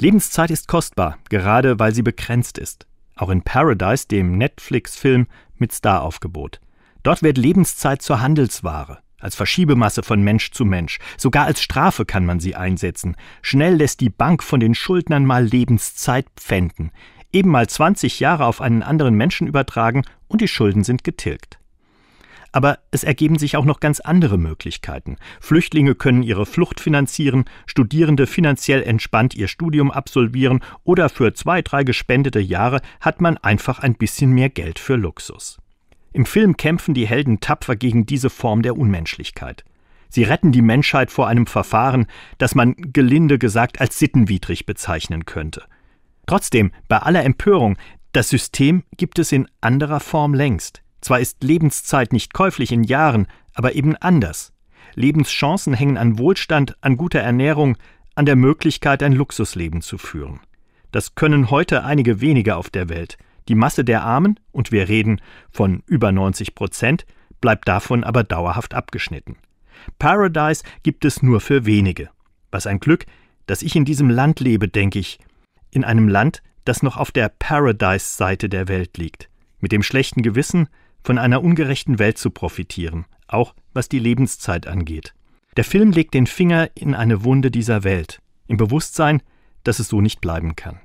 Lebenszeit ist kostbar, gerade weil sie begrenzt ist. Auch in Paradise, dem Netflix-Film mit Staraufgebot. Dort wird Lebenszeit zur Handelsware, als Verschiebemasse von Mensch zu Mensch. Sogar als Strafe kann man sie einsetzen. Schnell lässt die Bank von den Schuldnern mal Lebenszeit pfänden. Eben mal 20 Jahre auf einen anderen Menschen übertragen und die Schulden sind getilgt. Aber es ergeben sich auch noch ganz andere Möglichkeiten. Flüchtlinge können ihre Flucht finanzieren, Studierende finanziell entspannt ihr Studium absolvieren oder für zwei, drei gespendete Jahre hat man einfach ein bisschen mehr Geld für Luxus. Im Film kämpfen die Helden tapfer gegen diese Form der Unmenschlichkeit. Sie retten die Menschheit vor einem Verfahren, das man gelinde gesagt als sittenwidrig bezeichnen könnte. Trotzdem, bei aller Empörung, das System gibt es in anderer Form längst. Zwar ist Lebenszeit nicht käuflich in Jahren, aber eben anders. Lebenschancen hängen an Wohlstand, an guter Ernährung, an der Möglichkeit, ein Luxusleben zu führen. Das können heute einige wenige auf der Welt. Die Masse der Armen, und wir reden von über 90 Prozent, bleibt davon aber dauerhaft abgeschnitten. Paradise gibt es nur für wenige. Was ein Glück, dass ich in diesem Land lebe, denke ich. In einem Land, das noch auf der Paradise-Seite der Welt liegt. Mit dem schlechten Gewissen, von einer ungerechten Welt zu profitieren, auch was die Lebenszeit angeht. Der Film legt den Finger in eine Wunde dieser Welt, im Bewusstsein, dass es so nicht bleiben kann.